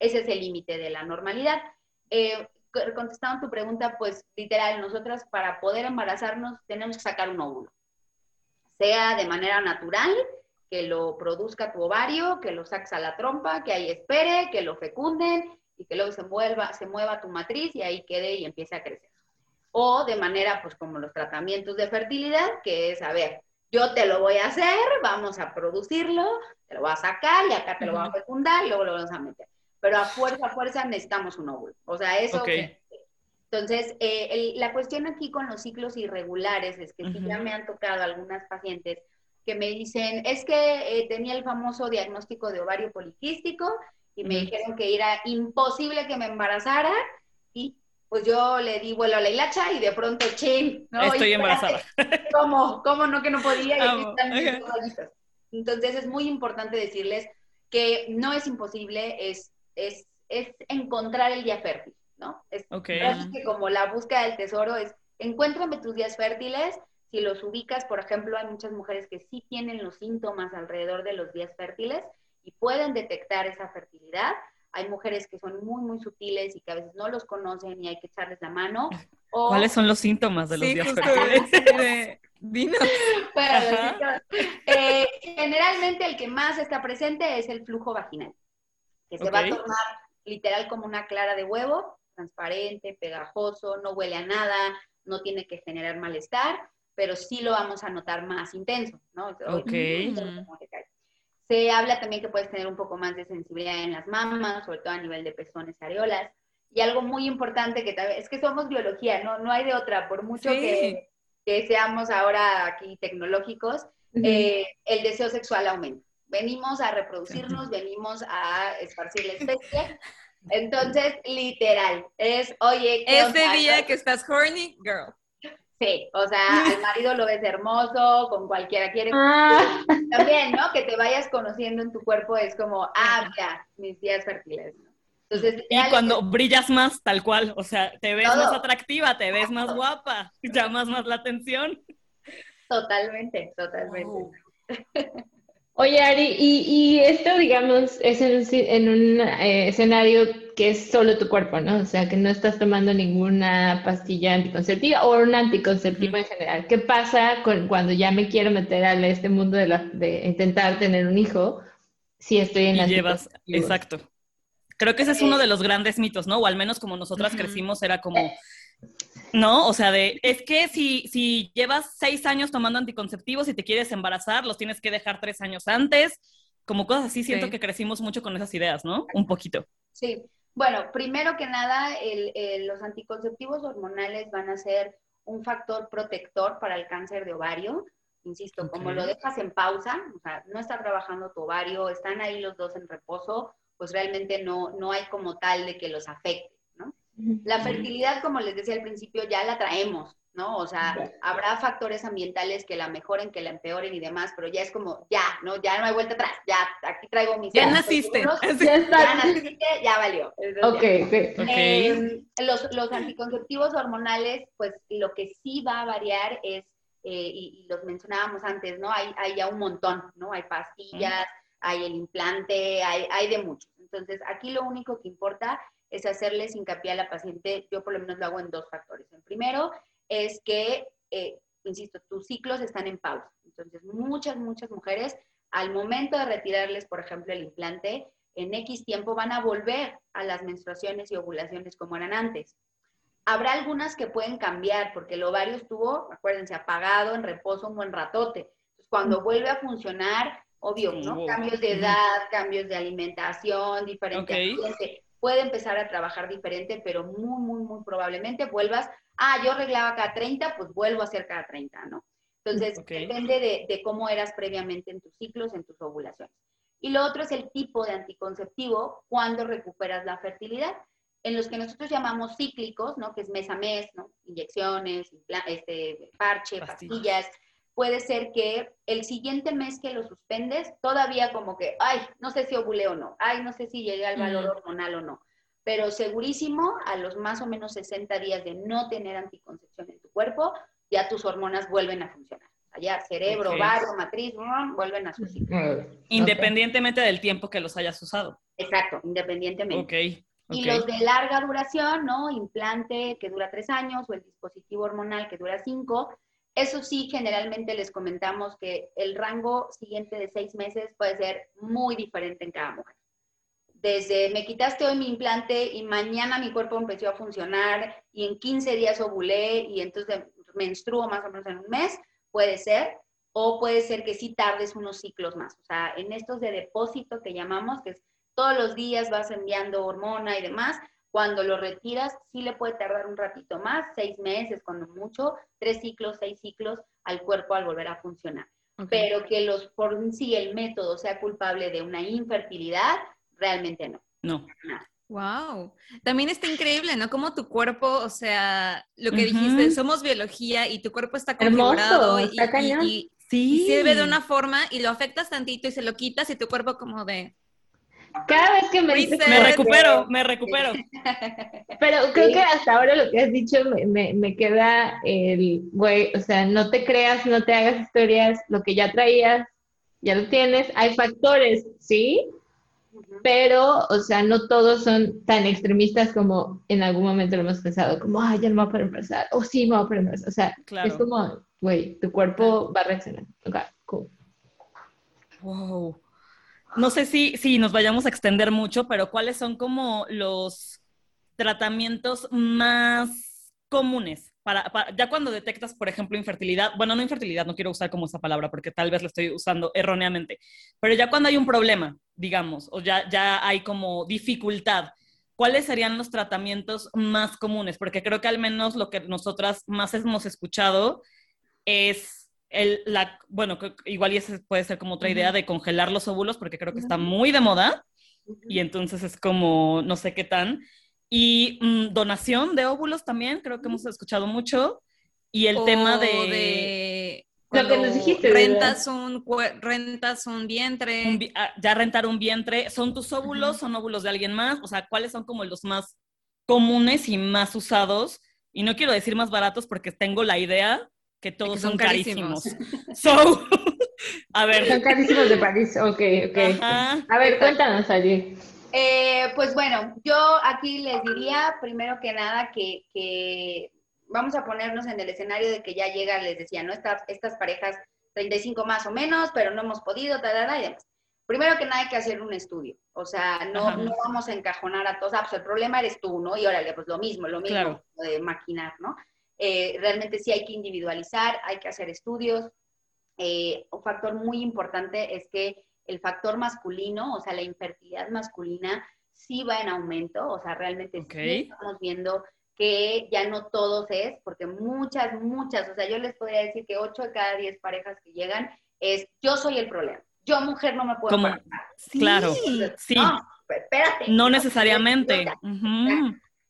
ese es el límite de la normalidad. Eh, contestando tu pregunta, pues literal, nosotras para poder embarazarnos tenemos que sacar un óvulo sea de manera natural, que lo produzca tu ovario, que lo saques a la trompa, que ahí espere, que lo fecunden y que luego se mueva, se mueva tu matriz y ahí quede y empiece a crecer. O de manera, pues como los tratamientos de fertilidad, que es, a ver, yo te lo voy a hacer, vamos a producirlo, te lo voy a sacar y acá te lo voy a fecundar y luego lo vamos a meter. Pero a fuerza, a fuerza necesitamos un óvulo. O sea, eso entonces, eh, la cuestión aquí con los ciclos irregulares es que ya me han tocado algunas pacientes que me dicen, es que eh, tenía el famoso diagnóstico de ovario poliquístico y me dijeron que era imposible que me embarazara y pues yo le di vuelo a la hilacha y de pronto, ching, ¿no? Estoy embarazada. ¿Cómo? ¿Cómo no que no podía? Entonces es muy importante decirles que no es imposible, es, es, es encontrar el día fértil. ¿No? Es que como la búsqueda del tesoro es, encuéntrame tus días fértiles, si los ubicas, por ejemplo, hay muchas mujeres que sí tienen los síntomas alrededor de los días fértiles y pueden detectar esa fertilidad. Hay mujeres que son muy, muy sutiles y que a veces no los conocen y hay que echarles la mano. ¿Cuáles son los síntomas de los días fértiles? Eh, generalmente el que más está presente es el flujo vaginal que se va a tornar literal como una clara de huevo, transparente, pegajoso, no huele a nada, no tiene que generar malestar, pero sí lo vamos a notar más intenso, ¿no? Ok. Se habla también que puedes tener un poco más de sensibilidad en las mamas, sobre todo a nivel de pezones, areolas. Y algo muy importante que también, es que somos biología, no, no hay de otra, por mucho que, que, seamos ahora aquí tecnológicos, eh, el deseo sexual aumenta. Venimos a reproducirnos, venimos a esparcir la especie. Entonces, literal, es, oye, ¿qué Ese día que estás horny, girl. Sí, o sea, al marido lo ves hermoso, con cualquiera quiere. Ah. También, ¿no? Que te vayas conociendo en tu cuerpo es como, ah, ya, mis días fértiles. Entonces, y cuando brillas más, tal cual, o sea, te ves más atractiva, te ves más guapa, llamas más la atención. Totalmente, totalmente. Oye, Ari, y, esto, digamos, es en, un eh, escenario que es solo tu cuerpo, ¿no? O sea, que no estás tomando ninguna pastilla anticonceptiva o un anticonceptivo en general. ¿Qué pasa con, cuando ya me quiero meter a este mundo de, de intentar tener un hijo si estoy en y llevas, exacto. Creo que ese es uno de los grandes mitos, ¿no? O al menos como nosotras crecimos, era como, ¿no? O sea, de, es que si, si llevas seis años tomando anticonceptivos y te quieres embarazar, los tienes que dejar tres años antes, como cosas así, siento que crecimos mucho con esas ideas, ¿no? Un poquito. Sí, bueno, primero que nada, los anticonceptivos hormonales van a ser un factor protector para el cáncer de ovario. Insisto, como lo dejas en pausa, o sea, no está trabajando tu ovario, están ahí los dos en reposo, pues realmente no, no hay como tal de que los afecte. La fertilidad, como les decía al principio, ya la traemos, ¿no? O sea, habrá factores ambientales que la mejoren, que la empeoren y demás, pero ya es como, ya, ¿no? Ya no hay vuelta atrás, ya, aquí traigo mis... Ya naciste. Ya, naciste, ya valió. Ok, em, los, los, anticonceptivos hormonales, pues lo que sí va a variar es, eh, y, los mencionábamos antes, ¿no? Hay, hay ya un montón, ¿no? Hay pastillas, hay el implante, hay, hay de muchos. Entonces, aquí lo único que importa es hacerles hincapié a la paciente, yo por lo menos lo hago en dos factores. El primero es que, eh, insisto, tus ciclos están en pausa. Entonces, muchas, muchas mujeres, al momento de retirarles, por ejemplo, el implante, en X tiempo van a volver a las menstruaciones y ovulaciones como eran antes. Habrá algunas que pueden cambiar, porque el ovario estuvo, acuérdense, apagado, en reposo un buen ratote. Entonces, cuando vuelve a funcionar, obvio, ¿no? Cambios de edad, cambios de alimentación, diferente Puede empezar a trabajar diferente, pero muy, muy, muy probablemente vuelvas, ah, yo arreglaba cada 30, pues vuelvo a hacer cada 30, ¿no? Entonces, depende de, de, cómo eras previamente en tus ciclos, en tus ovulaciones. Y lo otro es el tipo de anticonceptivo cuando recuperas la fertilidad, en los que nosotros llamamos cíclicos, ¿no? Que es mes a mes, ¿no? Inyecciones, este, parche, pastillas puede ser que el siguiente mes que lo suspendes, todavía como que, ay, no sé si ovulé o no, ay, no sé si llegué al valor hormonal o no, pero segurísimo, a los más o menos 60 días de no tener anticoncepción en tu cuerpo, ya tus hormonas vuelven a funcionar. Allá cerebro, okay. matriz, vuelven a su ciclo. Independientemente del tiempo que los hayas usado. Exacto, independientemente. Okay. Y los de larga duración, ¿no? Implante que dura tres años o el dispositivo hormonal que dura cinco, eso sí, generalmente les comentamos que el rango siguiente de seis meses puede ser muy diferente en cada mujer. Desde me quitaste hoy mi implante y mañana mi cuerpo empezó a funcionar y en 15 días ovulé y entonces menstruo más o menos en un mes, puede ser. O puede ser que sí tardes unos ciclos más. O sea, en estos de depósito que llamamos, que es todos los días vas enviando hormona y demás, cuando lo retiras, sí le puede tardar un ratito más, seis meses, cuando mucho, tres ciclos, seis ciclos al cuerpo al volver a funcionar. Pero que los por sí el método sea culpable de una infertilidad, realmente no. No. Wow. También está increíble, ¿no? Como tu cuerpo, o sea, lo que dijiste, somos biología y tu cuerpo está configurado y, y, y, sirve de una forma y lo afectas tantito y se lo quitas y tu cuerpo como de, cada vez que me dices... Me recupero, me recupero. Pero creo que hasta ahora lo que has dicho me, me, queda el, güey, o sea, no te creas, no te hagas historias, lo que ya traías, ya lo tienes, hay factores, ¿sí? Pero, o sea, no todos son tan extremistas como en algún momento lo hemos pensado, como, ay, ya no me voy a poder empezar, o sí me voy a poder empezar. O sea, es como, güey, tu cuerpo va a reaccionar. Ok, cool. Wow. No sé si, si nos vayamos a extender mucho, pero ¿cuáles son como los tratamientos más comunes? Para, ya cuando detectas, por ejemplo, infertilidad, bueno, no infertilidad, no quiero usar como esa palabra porque tal vez la estoy usando erróneamente, pero ya cuando hay un problema, digamos, o ya, ya hay como dificultad, ¿cuáles serían los tratamientos más comunes? Porque creo que al menos lo que nosotras más hemos escuchado es el, la, bueno, igual y esa puede ser como otra idea de congelar los óvulos, porque creo que está muy de moda, y entonces es como, no sé qué tan. Y mm, donación de óvulos también, creo que hemos escuchado mucho. Y el tema de... Lo que nos dijiste. Rentas un, rentas un vientre. Ah, ya rentar un vientre. ¿Son tus óvulos? ¿Son óvulos de alguien más? O sea, ¿cuáles son como los más comunes y más usados? Y no quiero decir más baratos porque tengo la idea que todos son, carísimos. so, a ver. Son carísimos de París, ok, ok. A ver, cuéntanos allí. Eh, pues bueno, yo aquí les diría primero que nada que, vamos a ponernos en el escenario de que ya llega, les decía, ¿no? Estas, estas parejas 35 más o menos, pero no hemos podido, tal, y demás. Primero que nada hay que hacer un estudio, o sea, no, no vamos a encajonar a todos, ah, pues el problema eres tú, ¿no? Y órale, pues lo mismo, lo mismo de maquinar, ¿no? Eh, realmente sí hay que individualizar, hay que hacer estudios. Eh, un factor muy importante es que el factor masculino, o sea, la infertilidad masculina, sí va en aumento, o sea, realmente sí estamos viendo que ya no todos es, porque muchas, muchas, o sea, yo les podría decir que 8 de cada 10 parejas que llegan es, yo soy el problema, yo mujer no me puedo Claro, sí. No, espérate. No necesariamente.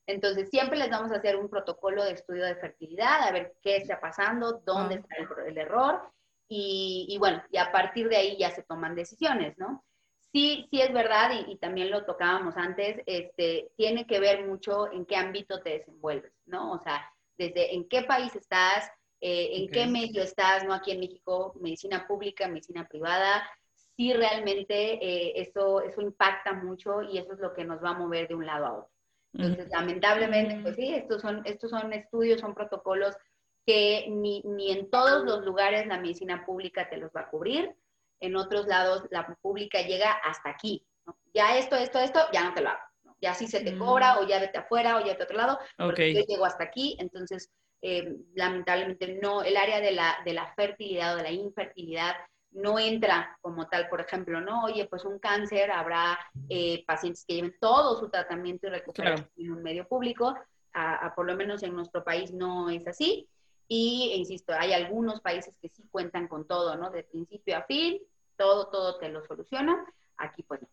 Entonces, siempre les vamos a hacer un protocolo de estudio de fertilidad, a ver qué está pasando, dónde está el, error, y, bueno, y a partir de ahí ya se toman decisiones, ¿no? Sí, sí es verdad, y, también lo tocábamos antes, este, tiene que ver mucho en qué ámbito te desenvuelves, ¿no? O sea, desde en qué país estás, eh, en qué medio estás, ¿no? Aquí en México, medicina pública, medicina privada, sí realmente eh, eso, eso impacta mucho y eso es lo que nos va a mover de un lado a otro. Entonces, lamentablemente, pues sí, estos son, estos son estudios, son protocolos que ni, ni en todos los lugares la medicina pública te los va a cubrir. En otros lados, la pública llega hasta aquí. Ya esto, esto, esto, ya no te lo hago. Ya sí se te cobra, o ya vete afuera, o ya vete a otro lado, porque yo llego hasta aquí. Entonces, eh, lamentablemente, no, el área de la, de la fertilidad o de la infertilidad no entra como tal, por ejemplo, ¿no? Oye, pues un cáncer, habrá eh, pacientes que lleven todo su tratamiento y recuperación en un medio público, a, por lo menos en nuestro país no es así. Y, insisto, hay algunos países que sí cuentan con todo, ¿no? De principio a fin, todo, todo te lo soluciona. Aquí pues no.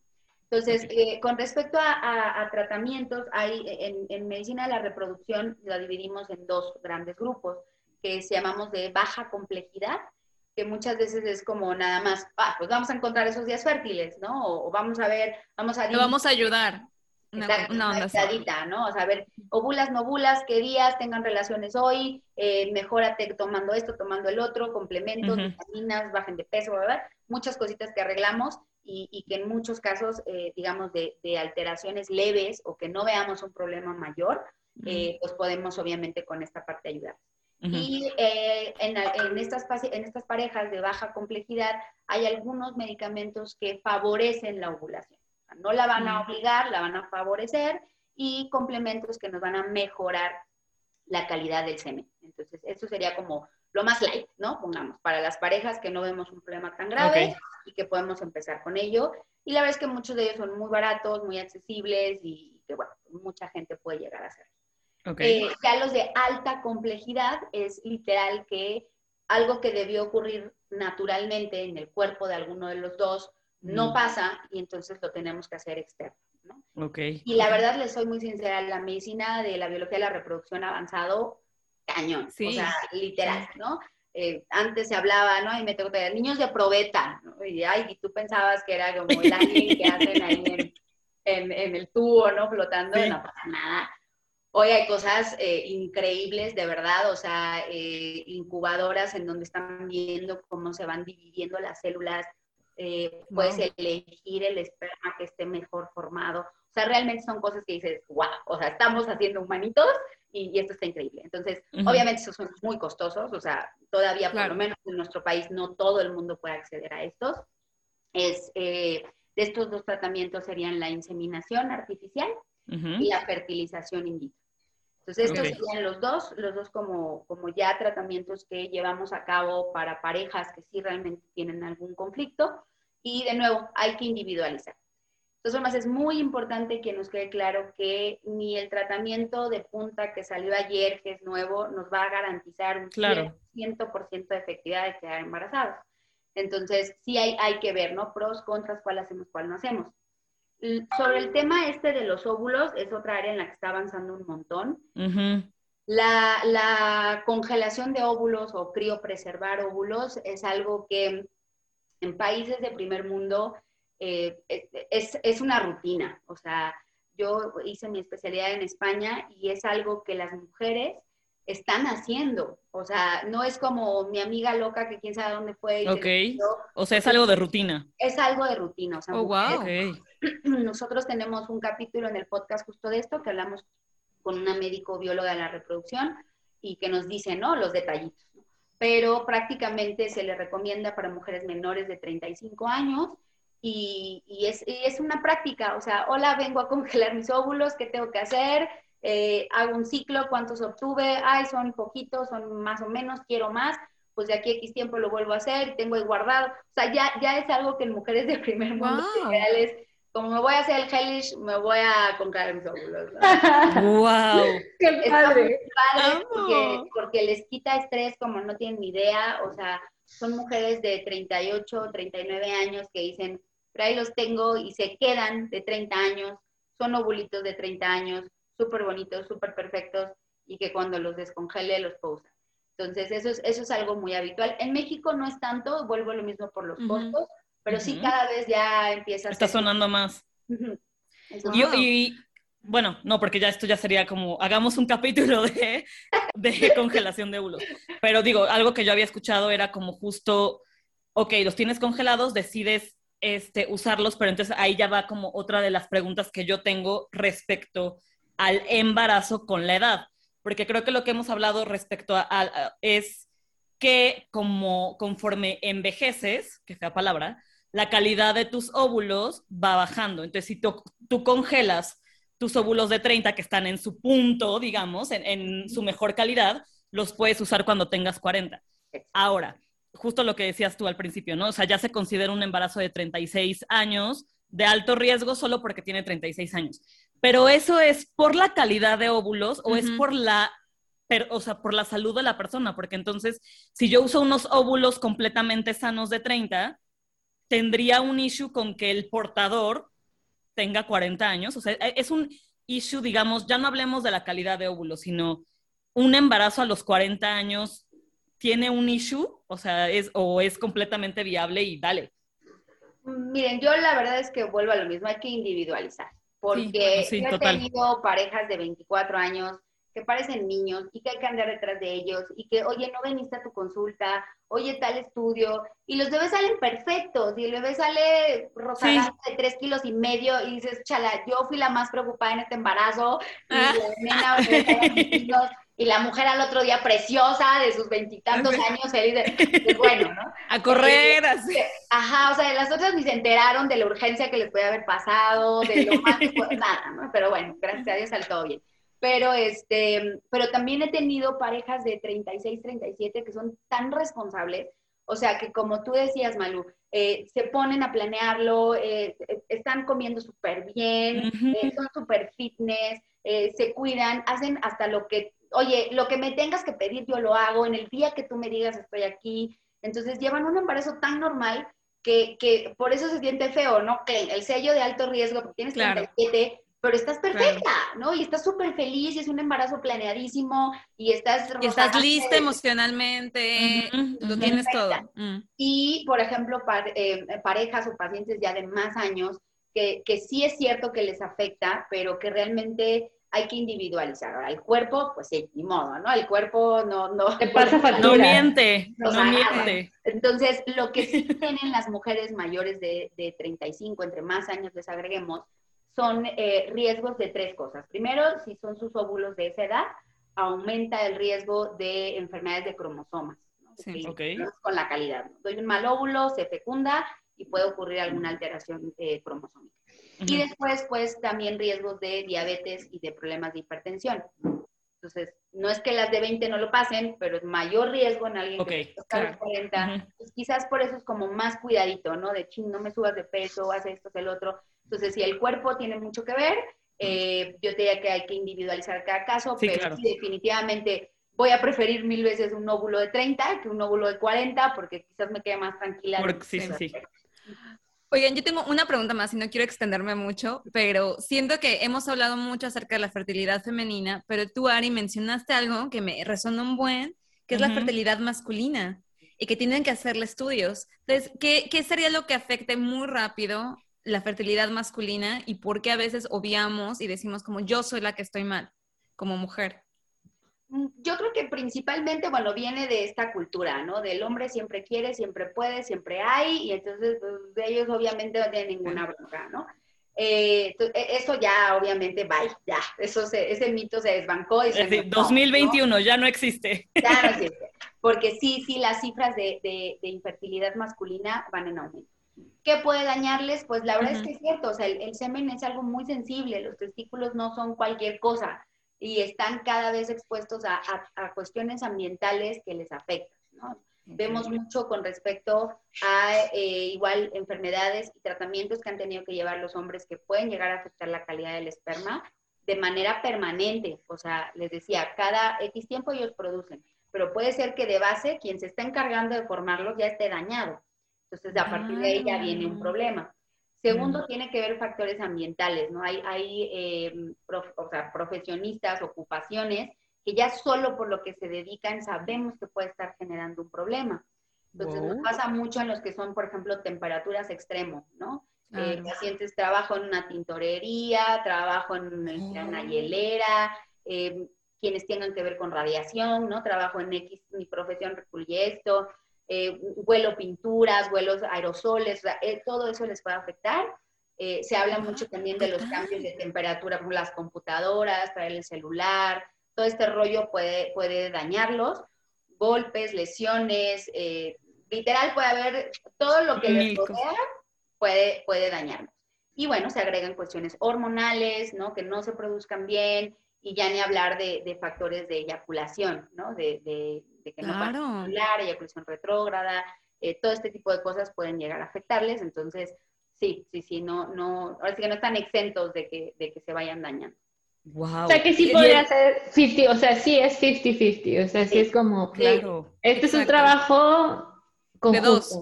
Entonces, eh, con respecto a, tratamientos, hay en, en, medicina de la reproducción la dividimos en dos grandes grupos que se llamamos de baja complejidad que muchas veces es como nada más, ah, pues vamos a encontrar esos días fértiles, ¿no? O, vamos a ver, vamos a... Lo vamos a ayudar. no, no, no, ¿no? O sea, a ver, ovulas, no ovulas, qué días tengan relaciones hoy, eh, mejórate tomando esto, tomando el otro, complementos, vitaminas, bajen de peso, ¿verdad? Muchas cositas que arreglamos y, que en muchos casos, eh, digamos, de, alteraciones leves o que no veamos un problema mayor, eh, pues podemos obviamente con esta parte ayudar. Y eh, en, en, estas, en estas parejas de baja complejidad hay algunos medicamentos que favorecen la ovulación. no la van a obligar, la van a favorecer y complementos que nos van a mejorar la calidad del semen. Entonces, eso sería como lo más light, ¿no? Pongamos, para las parejas que no vemos un problema tan grave y que podemos empezar con ello. Y la verdad es que muchos de ellos son muy baratos, muy accesibles y que, bueno, mucha gente puede llegar a hacerlo. Okay. Eh, ya los de alta complejidad es literal que algo que debió ocurrir naturalmente en el cuerpo de alguno de los dos no mm. pasa y entonces lo tenemos que hacer externo. ¿no? Okay. Y la verdad, les soy muy sincera, la medicina de la biología de la reproducción avanzado cañón, sí. o sea, literal, ¿no? Eh, antes se hablaba, ¿no? Y me tengo que niños de probeta, ¿no? Y, ay, y tú pensabas que era como el que hacen ahí en, en, el tubo, ¿no? Flotando, no pasa nada. Hoy hay cosas eh, increíbles, de verdad, o sea, eh, incubadoras en donde están viendo cómo se van dividiendo las células, eh, puedes elegir el esperma que esté mejor formado. O sea, realmente son cosas que dices, wow, o sea, estamos haciendo humanitos y, esto está increíble. Entonces, obviamente esos son muy costosos, o sea, todavía por lo menos en nuestro país no todo el mundo puede acceder a estos. Es, De estos dos tratamientos serían la inseminación artificial y la fertilización in vitro. Entonces, estos serían los dos, los dos como, como ya tratamientos que llevamos a cabo para parejas que sí realmente tienen algún conflicto. Y de nuevo, hay que individualizar. Entonces, además es muy importante que nos quede claro que ni el tratamiento de punta que salió ayer, que es nuevo, nos va a garantizar un claro. 100% de efectividad de quedar embarazados. Entonces, sí hay, hay que ver, ¿no? Pros, contras, cuál hacemos, cuál no hacemos. Sobre el tema este de los óvulos, es otra área en la que está avanzando un montón. la, la, congelación de óvulos o criopreservar óvulos es algo que en países de primer mundo eh, es, es, una rutina. O sea, yo hice mi especialidad en España y es algo que las mujeres están haciendo. O sea, no es como mi amiga loca que quién sabe dónde fue. ok. O sea, es algo de rutina. Es algo de rutina. O sea, oh, wow. Nosotros tenemos un capítulo en el podcast justo de esto que hablamos con una médico bióloga de la reproducción y que nos dice, ¿no? Los detallitos. Pero prácticamente se le recomienda para mujeres menores de 35 años y, y, es, y es una práctica. O sea, hola, vengo a congelar mis óvulos, ¿qué tengo que hacer? Eh, hago un ciclo, cuántos obtuve, ay, son poquitos, son más o menos, quiero más, pues de aquí a X tiempo lo vuelvo a hacer, tengo ahí guardado. O sea, ya, ya es algo que en mujeres de primer mundo wow. es, como me voy a hacer el hellish, me voy a comprar mis óvulos. ¡Wow! ¡Qué padre! porque, porque, les quita estrés como no tienen ni idea, o sea, son mujeres de 38, 39 años que dicen, pero ahí los tengo y se quedan de 30 años, son ovulitos de 30 años, súper bonitos, súper perfectos y que cuando los descongele los puedo Entonces, eso es, eso es algo muy habitual. En México no es tanto, vuelvo lo mismo por los costos, pero sí cada vez ya empieza a Está sonando más. y, bueno, no, porque ya esto ya sería como, hagamos un capítulo de, de congelación de óvulos. Pero digo, algo que yo había escuchado era como justo, ok, los tienes congelados, decides este, usarlos, pero entonces ahí ya va como otra de las preguntas que yo tengo respecto al embarazo con la edad, porque creo que lo que hemos hablado respecto a, es que como conforme envejeces, que sea palabra, la calidad de tus óvulos va bajando. Entonces, si tú, congelas tus óvulos de 30 que están en su punto, digamos, en, en, su mejor calidad, los puedes usar cuando tengas 40. Ahora, justo lo que decías tú al principio, ¿no? O sea, ya se considera un embarazo de 36 años de alto riesgo solo porque tiene 36 años. Pero eso es por la calidad de óvulos o es por la, o sea, por la salud de la persona, porque entonces si yo uso unos óvulos completamente sanos de 30, tendría un issue con que el portador tenga 40 años. O sea, e, es un issue, digamos, ya no hablemos de la calidad de óvulos, sino un embarazo a los 40 años tiene un issue, o sea, es, o es completamente viable y dale. Miren, yo la verdad es que vuelvo a lo mismo, hay que individualizar porque yo he tenido parejas de 24 años que parecen niños y que hay que andar detrás de ellos y que, oye, no veniste a tu consulta, oye, tal estudio, y los bebés salen perfectos, y el bebé sale rosado de 3 kilos y medio, y dices, chala, yo fui la más preocupada en este embarazo, y ah. la nena, y la mujer al otro día preciosa de sus veintitantos años, feliz de, bueno, ¿no? A correr, así. Ajá, o sea, las otras ni se enteraron de la urgencia que les puede haber pasado, de lo más, nada, ¿no? Pero bueno, gracias a Dios salió todo bien. Pero, este, pero también he tenido parejas de 36, 37 que son tan responsables, o sea, que como tú decías, Malu, eh, se ponen a planearlo, eh, están comiendo súper bien, eh, son súper fitness, se cuidan, hacen hasta lo que oye, lo que me tengas que pedir, yo lo hago, en el día que tú me digas estoy aquí. Entonces llevan un embarazo tan normal que, que por eso se siente feo, ¿no? Que el sello de alto riesgo, porque tienes claro. 37, pero estás perfecta, ¿no? Y estás súper feliz y es un embarazo planeadísimo y estás... Y estás lista emocionalmente, lo tienes todo. Mm. Y, por ejemplo, eh, parejas o pacientes ya de más años, que, que sí es cierto que les afecta, pero que realmente hay que individualizar. Ahora, el cuerpo, pues sí, ni modo, ¿no? El cuerpo no... No, pasa no miente, no, miente. Entonces, lo que sí tienen las mujeres mayores de, de 35, entre más años les agreguemos, son eh, riesgos de tres cosas. Primero, si son sus óvulos de esa edad, aumenta el riesgo de enfermedades de cromosomas. Sí, Con la calidad. Doy un mal óvulo, se fecunda y puede ocurrir alguna alteración eh, cromosómica. Y después, pues también riesgos de diabetes y de problemas de hipertensión. Entonces, no es que las de 20 no lo pasen, pero es mayor riesgo en alguien que está los 40. Pues, quizás por eso es como más cuidadito, ¿no? De ching, no me subas de peso, haz esto, haz el otro. Entonces, si el cuerpo tiene mucho que ver, eh, yo te diría que hay que individualizar cada caso, pero sí, definitivamente voy a preferir mil veces un óvulo de 30 que un óvulo de 40 porque quizás me quede más tranquila. sí, sí. Oigan, yo tengo una pregunta más y no quiero extenderme mucho, pero siento que hemos hablado mucho acerca de la fertilidad femenina, pero tú, Ari, mencionaste algo que me resonó un buen, que es la fertilidad masculina y que tienen que hacerle estudios. Entonces, ¿qué, ¿qué sería lo que afecte muy rápido la fertilidad masculina y por qué a veces obviamos y decimos como yo soy la que estoy mal como mujer? Mm, yo creo que principalmente, bueno, viene de esta cultura, ¿no? Del hombre siempre quiere, siempre puede, siempre hay, y entonces pues, de ellos obviamente no tienen ninguna bronca, ¿no? Eh, e, eso ya obviamente, bye, ya, eso ese mito se desbancó. Y se 2021 ya no existe. Ya no existe, porque sí, sí, las cifras de, de, infertilidad masculina van en aumento. ¿Qué puede dañarles? Pues la verdad es que es cierto, o sea, el, el semen es algo muy sensible, los testículos no son cualquier cosa y están cada vez expuestos a, cuestiones ambientales que les afectan. ¿no? Vemos mucho con respecto a eh, igual enfermedades y tratamientos que han tenido que llevar los hombres que pueden llegar a afectar la calidad del esperma de manera permanente. O sea, les decía, cada X tiempo ellos producen, pero puede ser que de base quien se está encargando de formarlos ya esté dañado. Entonces, a partir de ahí ya viene un ah. problema. Segundo, tiene que ver factores ambientales, ¿no? Hay, hay em, profesionistas, ocupaciones, que ya solo por lo que se dedican sabemos que puede estar generando un problema. Entonces, nos pasa mucho en los que son, por ejemplo, temperaturas extremos, ¿no? Eh, pacientes trabajo en una tintorería, trabajo en, una oh. hielera, em, quienes tengan que ver con radiación, ¿no? Trabajo en X, mi profesión recluye esto, eh, huelo pinturas, vuelos aerosoles, eh, todo eso les puede afectar. Eh, se habla mucho también de los cambios de temperatura con las computadoras, traer el celular, todo este rollo puede, puede dañarlos. Golpes, lesiones, literal puede haber todo lo que les rodea puede, puede dañarnos. Y bueno, se agregan cuestiones hormonales, ¿no? Que no se produzcan bien, y ya ni hablar de, de factores de eyaculación, ¿no? De, de, de que no claro. pueden eyaculación retrógrada, eh, todo este tipo de cosas pueden llegar a afectarles, entonces sí, sí, sí, no, no, ahora sí que no están exentos de que, de que se vayan dañando. Wow. O sea que sí podría ser 50, o sea, sí es 50-50, o sea, sí, es como, claro, este es un trabajo conjunto. De dos.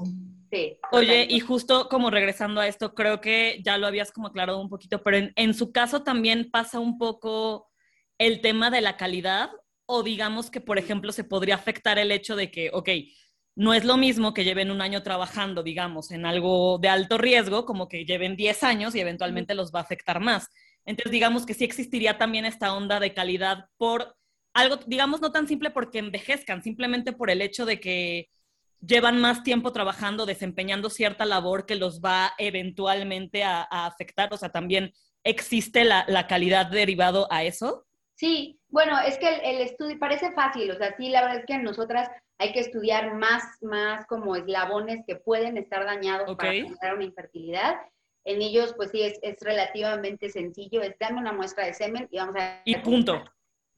Sí, Oye, y justo como regresando a esto, creo que ya lo habías como aclarado un poquito, pero en, en su caso también pasa un poco el tema de la calidad o digamos que, por ejemplo, se podría afectar el hecho de que, ok, no es lo mismo que lleven un año trabajando, digamos, en algo de alto riesgo, como que lleven 10 años y eventualmente los va a afectar más. Entonces, digamos que sí existiría también esta onda de calidad por algo, digamos, no tan simple porque envejezcan, simplemente por el hecho de que llevan más tiempo trabajando, desempeñando cierta labor que los va eventualmente a, afectar. O sea, también existe la, la calidad derivado a eso. Sí, bueno, es que el, estudio parece fácil, o sea, sí, la verdad es que nosotras hay que estudiar más, más como eslabones que pueden estar dañados para generar una infertilidad. En ellos, pues sí, es, relativamente sencillo, es darme una muestra de semen y vamos a... Y punto.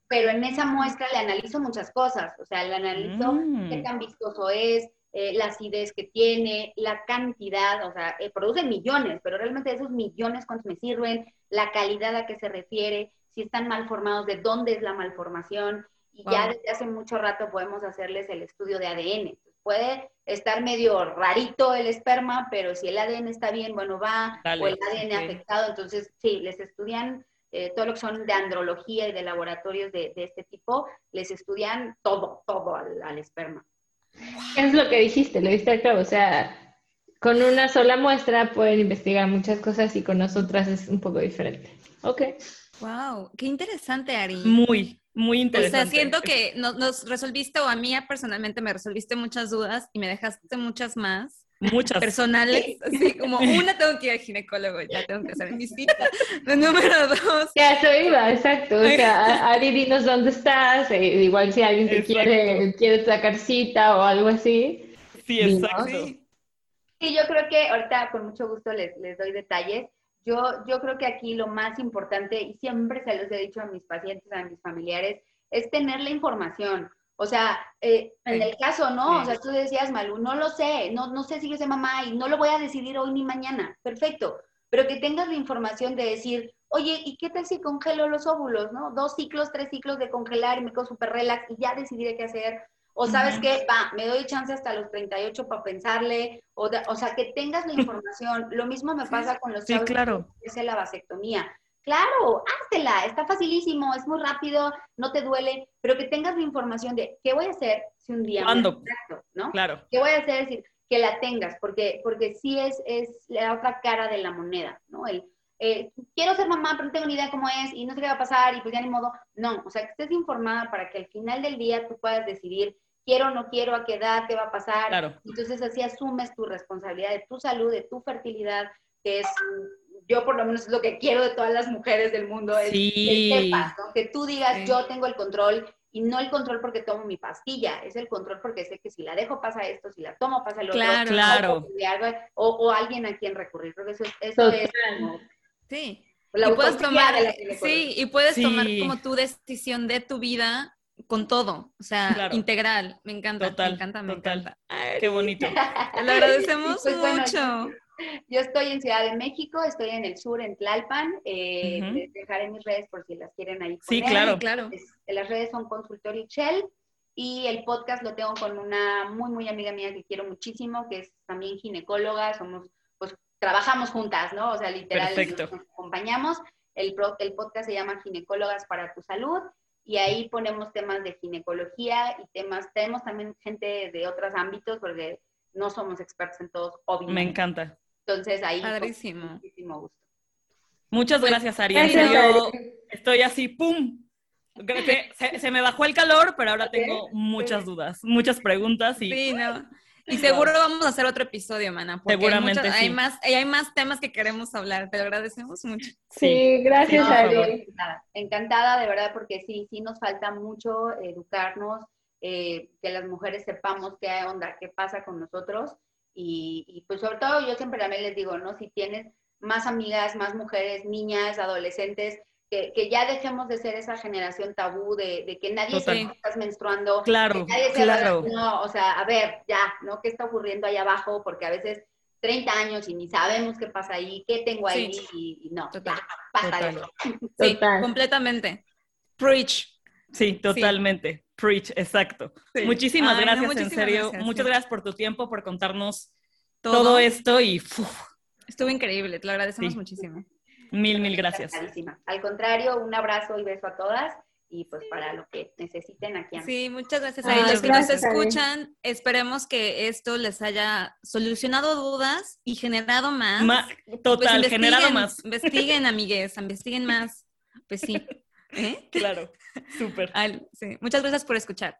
Pero en esa muestra le analizo muchas cosas, o sea, le analizo mm. qué tan vistoso es, eh, la acidez que tiene, la cantidad, o sea, eh, produce millones, pero realmente esos millones cuántos me sirven, la calidad a que se refiere, si están mal formados, de dónde es la malformación. Y ya desde hace mucho rato podemos hacerles el estudio de ADN. puede estar medio rarito el esperma, pero si el ADN está bien, bueno, va, o el ADN afectado, entonces sí, les estudian eh, todo lo que son de andrología y de laboratorios de, este tipo, les estudian todo, todo al, esperma. Es lo que dijiste, lo viste claro, o sea, con una sola muestra pueden investigar muchas cosas y con nosotras es un poco diferente. Ok. Wow, qué interesante, Ari. Muy, muy interesante. O sea, siento que nos, resolviste, o a mí personalmente me resolviste muchas dudas y me dejaste muchas más. Muchas. Personales. Así como una tengo que ir al ginecólogo, ya tengo que hacer mi cita. número dos. Ya, eso iba, exacto. O sea, Ari, dinos dónde estás. E igual si alguien te quiere, quiere sacar cita o algo así. Sí, exacto. Sí, yo creo que ahorita con mucho gusto les, les doy detalles. Yo, yo creo que aquí lo más importante, y siempre se los he dicho a mis pacientes, a mis familiares, es tener la información. O sea, eh, en el caso, ¿no? O sea, tú decías, Malu, no lo sé, no, no sé si yo sé mamá y no lo voy a decidir hoy ni mañana. Perfecto. Pero que tengas la información de decir, oye, ¿y qué tal si congelo los óvulos, no? Dos ciclos, tres ciclos de congelar y me quedo súper relax y ya decidiré qué hacer. O sabes qué, va, me doy chance hasta los 38 para pensarle, o, o sea, que tengas la información. Lo mismo me pasa con los sí, claro. que la vasectomía. Claro, háztela, está facilísimo, es muy rápido, no te duele, pero que tengas la información de qué voy a hacer si un día ¿Cuándo? ¿no? Claro. ¿Qué voy a hacer? Es decir, que la tengas, porque, porque sí es, es la otra cara de la moneda, ¿no? El, eh, quiero ser mamá, pero no tengo ni idea cómo es y no sé qué va a pasar y pues ya ni modo. No, o sea, que estés informada para que al final del día tú puedas decidir quiero o no quiero, a qué edad, qué va a pasar. Claro. Entonces así asumes tu responsabilidad de tu salud, de tu fertilidad, que es yo por lo menos es lo que quiero de todas las mujeres del mundo, es que sepas, que tú digas, yo tengo el control y no el control porque tomo mi pastilla, es el control porque sé que si la dejo pasa esto, si la tomo pasa lo claro, otro, claro. O, o, alguien a quien recurrir, porque eso, eso es Sí. y puedes tomar, sí, y puedes tomar como tu decisión de tu vida con todo, o sea, integral. Me encanta, me encanta, me encanta. Qué bonito. Lo agradecemos pues mucho. yo estoy en Ciudad de México, estoy en el sur, en Tlalpan. Eh, dejaré mis redes por si las quieren ahí. Sí, claro, claro. las redes son Consultorio Shell y el podcast lo tengo con una muy, muy amiga mía que quiero muchísimo, que es también ginecóloga. Somos, pues, trabajamos juntas, ¿no? O sea, literal, nos, acompañamos. El, el podcast se llama Ginecólogas para tu Salud y ahí ponemos temas de ginecología y temas, tenemos también gente de otros ámbitos porque no somos expertos en todos, obviamente. Me encanta. Entonces ahí muchísimo gusto. Muchas pues, gracias, Ariel. Yo estoy así, ¡pum! Se, se, me bajó el calor, pero ahora tengo muchas dudas, muchas preguntas y... Sí, no. Y seguro vamos a hacer otro episodio, Mana. Seguramente hay, más, hay más temas que queremos hablar. Te lo agradecemos mucho. Sí, gracias, Ariel. Encantada, de verdad, porque sí, sí nos falta mucho educarnos, eh, que las mujeres sepamos qué onda, qué pasa con nosotros. Y, y, pues sobre todo yo siempre también les digo, ¿no? Si tienes más amigas, más mujeres, niñas, adolescentes, que, ya dejemos de ser esa generación tabú de, que nadie se que estás menstruando. Claro, claro. no, o sea, a ver, ya, ¿no? ¿Qué está ocurriendo ahí abajo? Porque a veces 30 años y ni sabemos qué pasa ahí, qué tengo ahí y, no, Total. pasa eso. Sí, completamente. Preach. Sí, totalmente. Preach, exacto. Muchísimas gracias, en serio. Muchas gracias por tu tiempo, por contarnos todo, esto y... Estuvo increíble, te lo agradecemos muchísimo. Mil, mil gracias. Al contrario, un abrazo y beso a todas y pues para lo que necesiten aquí. Sí, muchas gracias a los que nos escuchan. Esperemos que esto les haya solucionado dudas y generado más. Pues, total, generado más. Investiguen, amigues, investiguen más. Pues sí. ¿Eh? Claro, súper. Sí. Muchas gracias por escuchar.